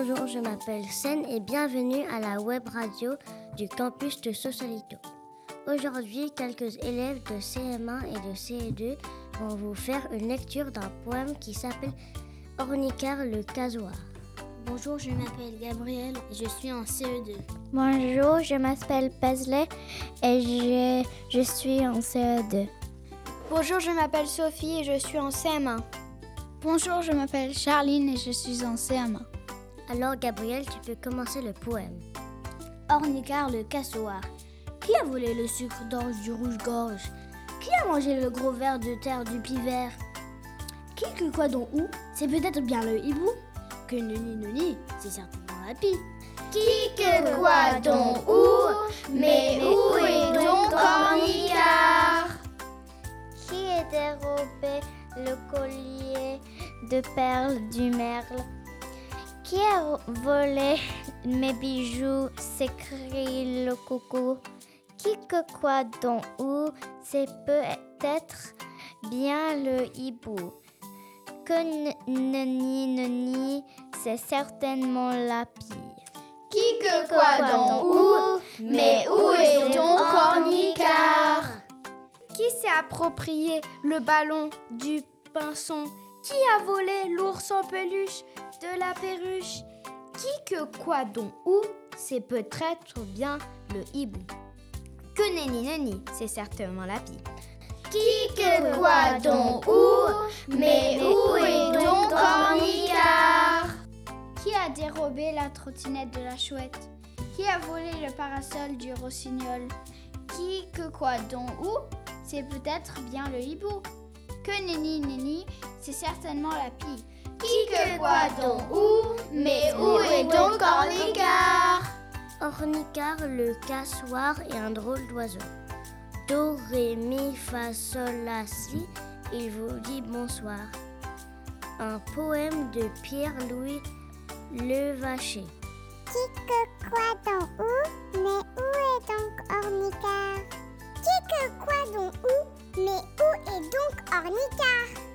Bonjour, je m'appelle Sen et bienvenue à la web radio du campus de Sausalito. Aujourd'hui, quelques élèves de CM1 et de CE2 vont vous faire une lecture d'un poème qui s'appelle Ornicar le casoir. Bonjour, je m'appelle Gabriel et je suis en CE2. Bonjour, je m'appelle Paisley et je, je suis en CE2. Bonjour, je m'appelle Sophie et je suis en CM1. Bonjour, je m'appelle Charline et je suis en CM1. Alors Gabriel, tu peux commencer le poème. Ornicar le cassoir. Qui a volé le sucre d'orge du rouge-gorge? Qui a mangé le gros ver de terre du pivert? Qui que quoi dont où? C'est peut-être bien le hibou. Que noni noni, c'est certainement la pie. Qui que quoi dont où? Mais où est donc Ornicar Qui a dérobé le collier de perles du merle? Qui a volé mes bijoux? s'écrie le coucou. Qui que quoi dont où? C'est peut-être bien le hibou. Que neni neni, c'est certainement la pie. Qui que quoi dont où? Mais où est donc Ornicar Qui s'est approprié le ballon du pinson? Qui a volé l'ours en peluche de la perruche? Qui que quoi dont où C'est peut-être bien le hibou. Que nenni nenni, c'est certainement la pie. Qui que quoi dont où Mais où est donc Ornicar Qui a dérobé la trottinette de la chouette? Qui a volé le parasol du rossignol? Qui que quoi dont où C'est peut-être bien le hibou. Que nenni nenni, c'est certainement la pie. Qui que quoi dont où Mais où est donc Ornicar? Ornicar le cassoir est un drôle d'oiseau. Do, ré, mi, fa, sol, la, si, il vous dit bonsoir. Un poème de Pierre-Louis Levaché. Qui que quoi dans où Mais où est donc Ornicar? Qui que quoi dans où Mais où donc Ornicar